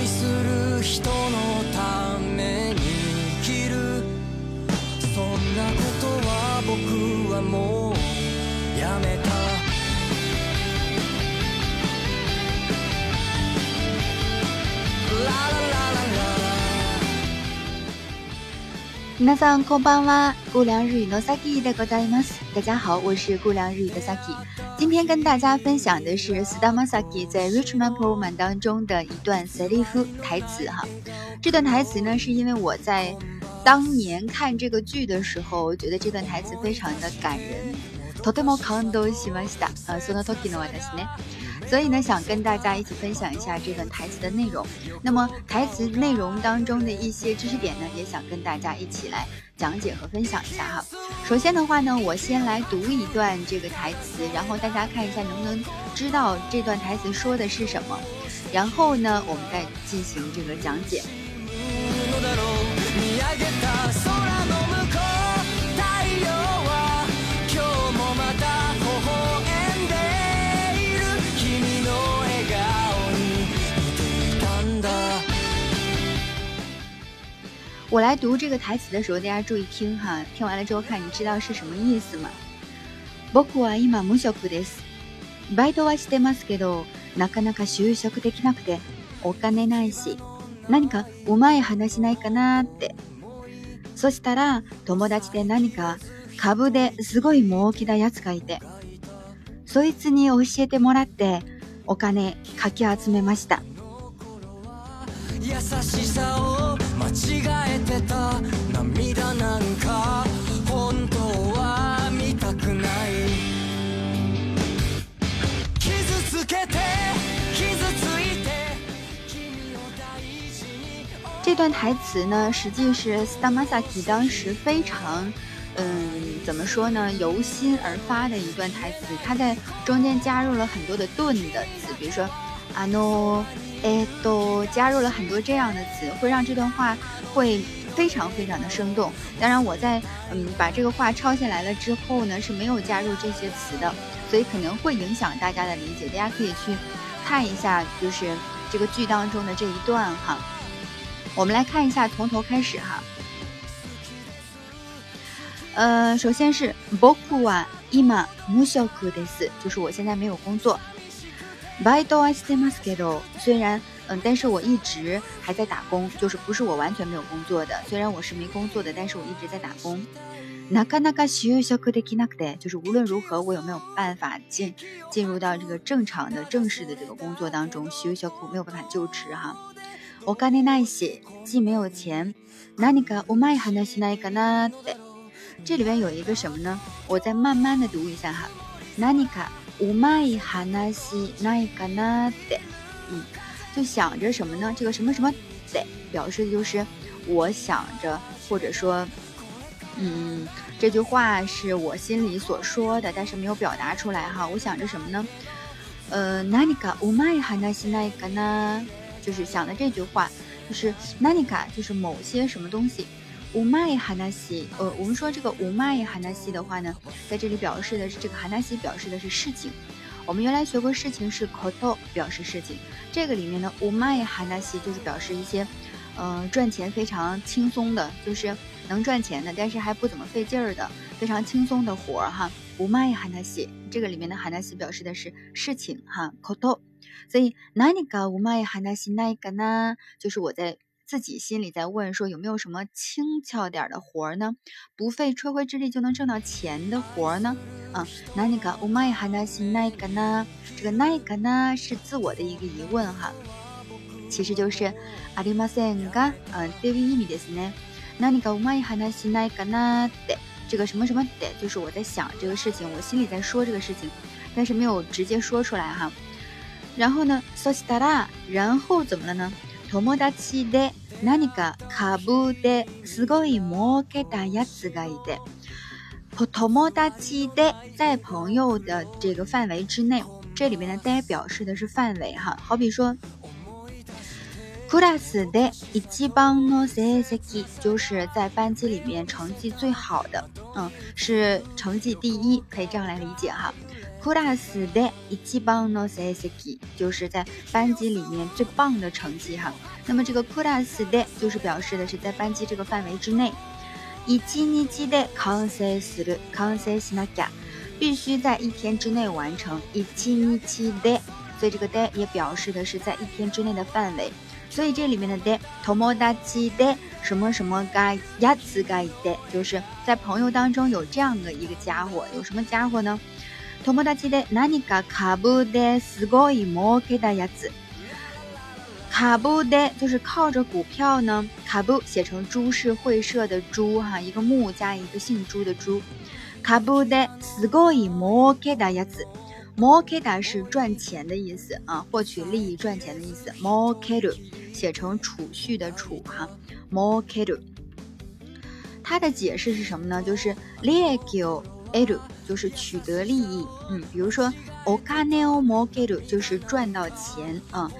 愛する人のために生きるそんなことは僕はもうやめた皆さんこんばんは。姑凉日语の Saki でございます。大家好，我是姑凉日语的 Saki。今天跟大家分享的是 Stama Saki 在 Richman Proman 当中的一段 s e l i f 台词哈。这段台词呢，是因为我在当年看这个剧的时候，我觉得这段台词非常的感人。とても感動しました。呃，その時の私ね。 所以呢，想跟大家一起分享一下这段台词的内容。那么台词内容当中的一些知识点呢，也想跟大家一起来讲解和分享一下哈。首先的话呢，我先来读一段这个台词，然后大家看一下能不能知道这段台词说的是什么。然后呢，我们再进行这个讲解。我来读这个台词的时候，大家注意听哈，听完了之后看你知道是什么意思吗？僕は今無職です。バイトはしてますけど、なかなか就職できなくて、お金ないし、何かうまい話ないかなって。そしたら、友達で何か株ですごい儲けたやつがいて、そいつに教えてもらって、お金かき集めました。優しさを違えてた涙なんか本当は見たくない傷つけて傷ついて君を大事に这段台词呢，实际是 Stamasaki 当时非常，嗯，怎么说呢，由心而发的一段台词。他在中间加入了很多的顿的词，比如说 ano、edo，加入了很多这样的词，会让这段话会非常非常的生动。当然，我在嗯把这个话抄下来了之后呢，是没有加入这些词的，所以可能会影响大家的理解。大家可以去看一下，就是这个剧当中的这一段哈。我们来看一下，从头开始哈。呃，首先是僕は今無職です，就是我现在没有工作。 バイトはしてますけど，虽然嗯，但是我一直还在打工，就是不是我完全没有工作的。虽然我是没工作的，但是我一直在打工。なかなか就職できなくて，就是无论如何我有没有办法进进入到这个正常的正式的这个工作当中，就職没有办法就职哈。お金ないし，既没有錢。何かうまい話ないかなって。这里边有一个什么呢？我再慢慢的读一下哈。何か うまい話ないかなって。嗯，就想着什么呢？这个什么什么得表示的就是我想着，或者说，嗯，这句话是我心里所说的，但是没有表达出来哈。我想着什么呢？呃，何かうまい話ないかな。就是想的这句话，就是何か就是某些什么东西。 うまい話，呃，我们说这个うまい話的话呢，在这里表示的是这个話表示的是事情。我们原来学过事情是 koto 表示事情，这个里面呢うまい話就是表示一些，呃，赚钱非常轻松的，就是能赚钱的，但是还不怎么费劲儿的，非常轻松的活儿哈。うまい話，这个里面的話表示的是事情哈 koto。所以何かうまい話ないかな，就是我在 自己心里在问说有没有什么轻巧点的活儿呢？不费吹灰之力就能挣到钱的活儿呢？啊，何かうまい話ないかな？这个ないかな是自我的一个疑问哈，其实就是ありませんか？嗯，这个意味ですね。何かうまい話ないかなって，这个什么什么的，就是我在想这个事情，我心里在说这个事情，但是没有直接说出来哈。然后呢，そしたら，然后怎么了呢？ 友達で何か株ですごい儲けたやつがいて，友達で在朋友的这个范围之内，这里面的で表示的是范围哈，好比说。クラスで一番の成績就是在班级里面成绩最好的，嗯，是成绩第一，可以这样来理解哈。 クラスで一番の成績就是在班级里面最棒的成绩哈。那么这个クラスで就是表示的是在班级这个范围之内。一日で完成する、完成しなきゃ，必须在一天之内完成。一日で，所以这个で也表示的是在一天之内的范围。所以这里面的で、友達で什么什么がやつがいて，就是在朋友当中有这样的一个家伙，有什么家伙呢？ 友達で何か株ですごい儲けたやつ。卡布的，就是靠着股票呢。卡布写成株式会社的株哈，一个木加一个姓朱的朱。卡布的すごい儲けたやつ。儲けた是赚钱的意思啊，获取利益、赚钱的意思。儲ける写成储蓄的储哈。儲ける，它的解释是什么呢？就是利益を得る， 就是取得利益。嗯，比如说お金を儲ける，就是赚到钱啊。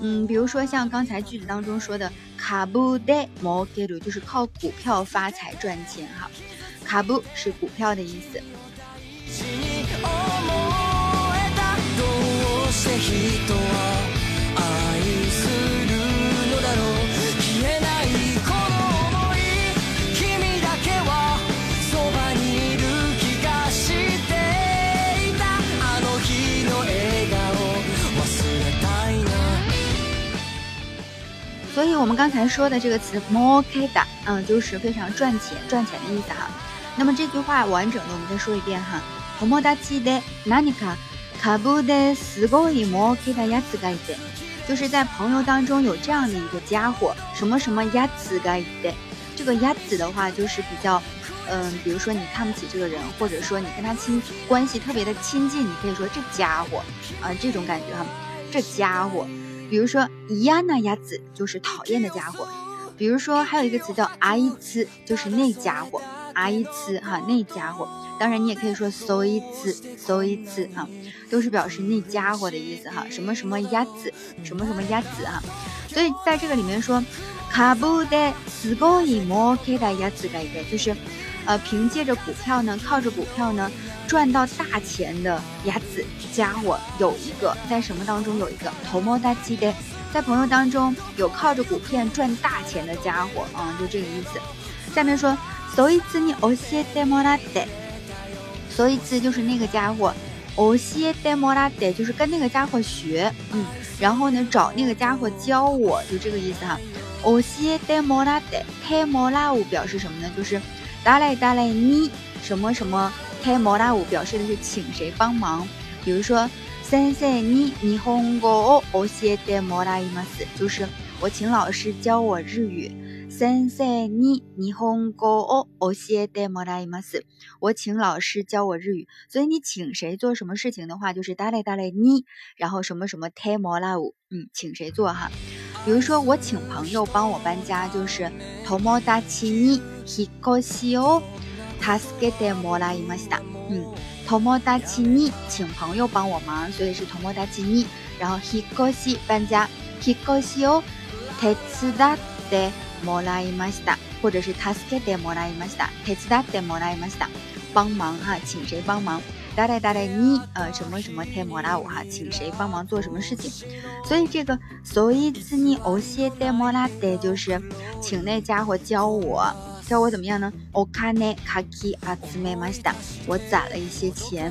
嗯，比如说像刚才句子当中说的卡布代摩给鲁，就是靠股票发财赚钱哈。卡布是股票的意思。 我们刚才说的这个词 “more keda”，嗯，就是非常赚钱、赚钱的意思哈。那么这句话完整的，我们再说一遍哈。友達で何か株ですごい儲けたやつがいて，就是在朋友当中有这样的一个家伙，什么什么やつがいて。这个やつ的话，就是比较，嗯，比如说你看不起这个人，或者说你跟他亲关系特别的亲近，你可以说这家伙，啊，这种感觉哈，这家伙。 比如说，伊亚那亚子就是讨厌的家伙。比如说，还有一个词叫阿伊兹，就是那家伙。阿伊兹哈，那家伙。当然，你也可以说搜一次，搜一次哈，都是表示那家伙的意思哈。什么什么亚子，什么什么亚子哈。所以在这个里面说，卡布的斯高伊摩克的亚子改一就是，呃，凭借着股票呢，靠着股票呢。赚到大钱的鸭子家伙有一个，在什么当中有一个头摸大鸡的，在朋友当中有靠着股票赚大钱的家伙啊，就这个意思。下面说，所以次你欧西德莫拉德，所以次就是那个家伙，欧西德莫拉德就是跟那个家伙学，嗯，然后呢找那个家伙教我，就这个意思哈。欧西德莫拉德，泰莫拉乌表示什么呢？就是达来达来你什么什么。开摩拉舞表示的是请谁帮忙，比如说，先生你日本語を教えてもらいます，就是我请老师教我日语。先生你日本語を教えてもらいます，我请老师教我日语。所以你请谁做什么事情的话，就是ダレダレ你，然后什么什么开摩拉舞，嗯，请谁做哈？比如说我请朋友帮我搬家，就是友達に 引っ越しを。他是给的莫拉伊玛西达，嗯，托莫达奇尼请朋友帮我忙，所以是托莫达奇尼。然后 he 高西搬家，he 高西哦，特斯达的莫拉伊玛西达，或者是他是给的莫拉伊玛西达，特斯达的莫拉伊玛西达，帮忙哈，请谁帮忙？达来达来你呃什么什么特莫拉乌哈，请谁帮忙做什么事情？所以这个所以次你欧西的莫拉的就是请那家伙教我。 教我怎么样呢？お金かき集めました。我攒了一些钱。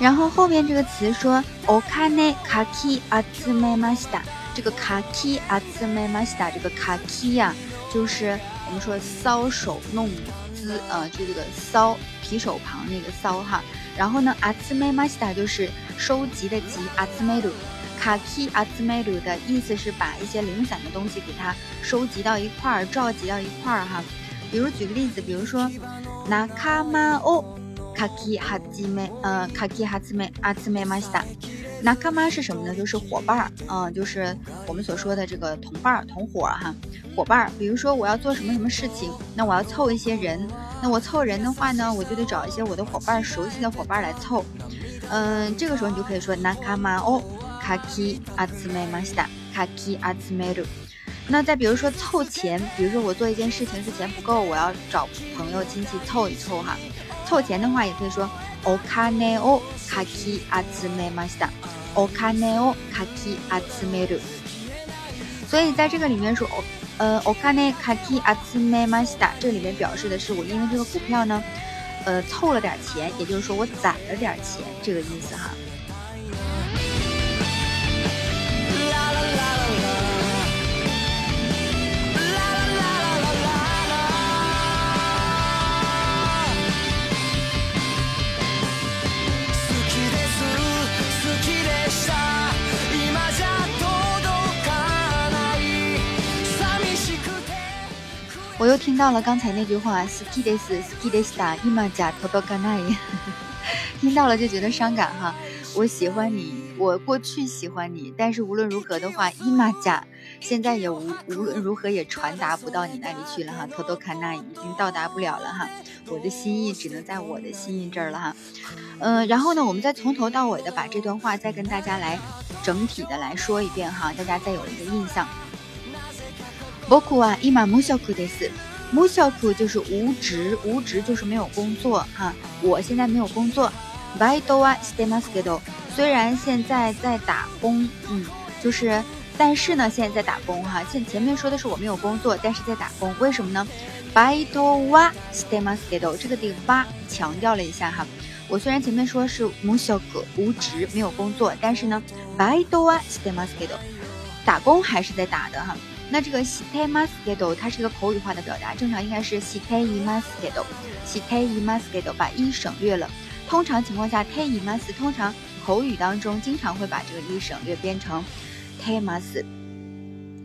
然后后面这个词说お金かき集めました，这个かき集めました，这个かき呀，就是我们说搔首弄姿啊，就这个搔提手旁那个搔哈。然后呢，集めました就是收集的集，集める。かき集める的意思是把一些零散的东西给它收集到一块儿，召集到一块儿哈。比如举个例子，比如说仲間 をかき始め、呃，かき集め、集めました。 那干妈是什么呢？就是伙伴儿，嗯，就是我们所说的这个同伴儿、同伙儿哈，伙伴儿。比如说我要做什么什么事情，那我要凑一些人，那我凑人的话呢，我就得找一些我的伙伴儿、熟悉的伙伴儿来凑。嗯，这个时候你就可以说那干妈哦，卡基阿兹梅马西达，卡基阿兹梅鲁。那再比如说凑钱，比如说我做一件事情是钱不够，我要找朋友亲戚凑一凑哈。 凑钱的话也可以说お金をかき集めました。お金をかき集める。所以在这个里面说お呃お金かき集めました，这里面表示的是我因为这个股票呢，呃凑了点钱，也就是说我攒了点钱，这个意思哈。 我又听到了刚才那句话，ski des ski des da ima ja todo ganai，听到了就觉得伤感哈。我喜欢你，我过去喜欢你，但是无论如何的话，ima ja 现在也无无论如何也传达不到你那里去了哈，todo ganai 已经到达不了了哈。我的心意只能在我的心意这儿了哈。嗯，然后呢，我们再从头到尾的把这段话再跟大家来整体的来说一遍哈，大家再有一个印象。僕は今無職です。無職就是无职，无职就是没有工作哈。我现在没有工作。バイトはしてますけど，虽然现在在打工，嗯，就是，但是呢，现在在打工哈。现前面说的是我没有工作，但是在打工，为什么呢？バイトはしてますけど，这个地方强调了一下哈。我虽然前面说是無職无职没有工作，但是呢，バイトはしてますけど，打工还是在打的哈。 那这个西泰马斯给到，它是一个口语化的表达，正常应该是西泰伊马斯给到，西泰伊马斯给到，把一省略了。通常情况下，泰伊马斯通常口语当中经常会把这个一省略变成泰马斯。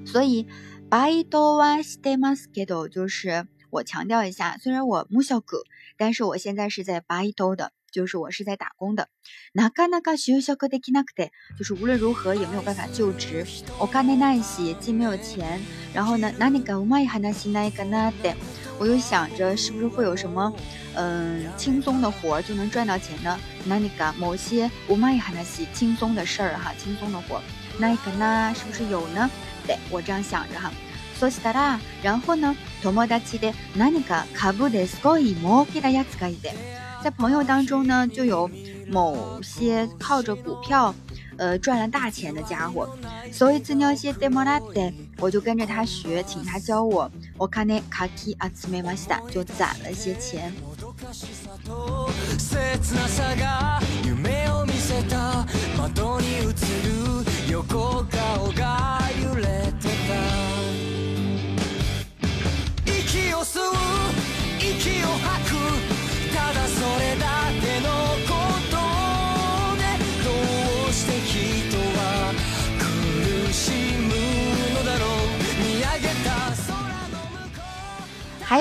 所以，バ伊多は西泰马斯给到，就是我强调一下，虽然我木小哥，但是我现在是在バ伊多的。就是我是在打工的，なかなか就職できなくて，就是无论如何也没有办法就职。お金ないし，既没有钱，然后呢，何かうまい話ないかなって，我又想着是不是会有什么，嗯，轻松的活就能赚到钱呢？何か某些うまい話轻松的事儿哈，轻松的活，ないかな是不是有呢？对我这样想着哈。そしたら，然后呢，友達で何か株ですごい儲けたやつがいて。 在朋友当中呢，就有某些靠着股票，呃，赚了大钱的家伙。所以只要些 demo 拉的，我就跟着他学，请他教我。我看那卡基阿兹梅马西达就攒了些钱。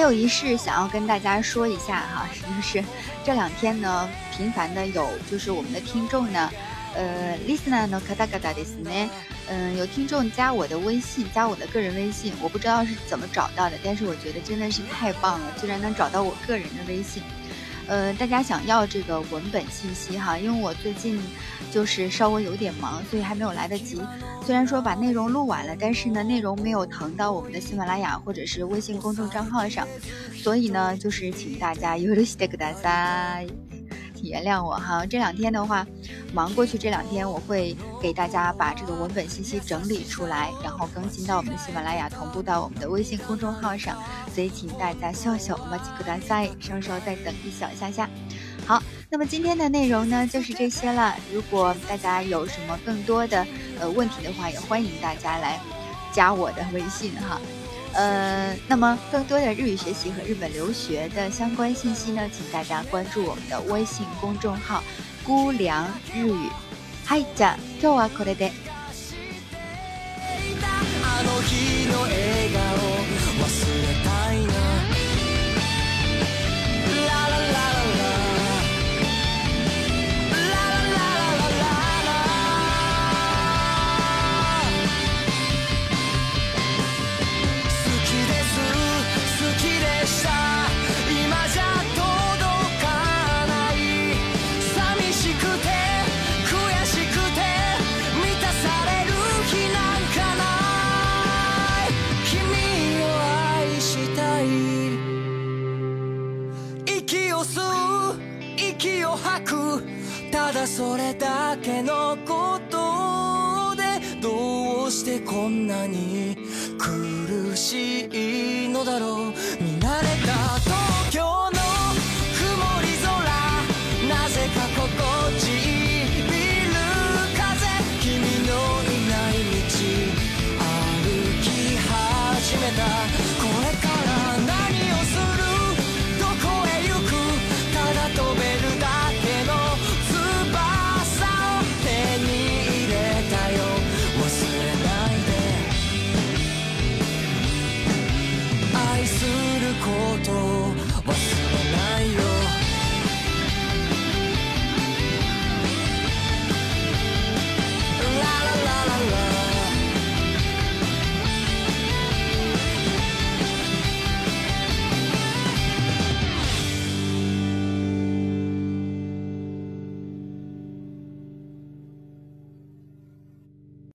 有一事想要跟大家说一下哈，就 是这两天呢，频繁的有就是我们的听众呢，呃，listener 呢，卡达卡达的是呢，嗯，有听众加我的微信，加我的个人微信，我不知道是怎么找到的，但是我觉得真的是太棒了，居然能找到我个人的微信。呃，大家想要这个文本信息哈，因为我最近就是稍微有点忙，所以还没有来得及。虽然说把内容录完了，但是呢，内容没有腾到我们的喜马拉雅或者是微信公众账号上，所以呢，就是请大家有的西大原谅我哈。这两天的话，忙过去，这两天我会给大家把这个文本信息整理出来，然后更新到我们的喜马拉雅，同步到我们的微信公众号上。所以，请大家笑笑，我们几个大赛，稍稍再等一小下下。好，那么今天的内容呢，就是这些了。如果大家有什么更多的呃问题的话，也欢迎大家来加我的微信哈。呃，那么更多的日语学习和日本留学的相关信息呢，请大家关注我们的微信公众号“姑凉日语”。嗨，じゃ今日はこれで。 してこんなに苦しいのだろう。見慣れた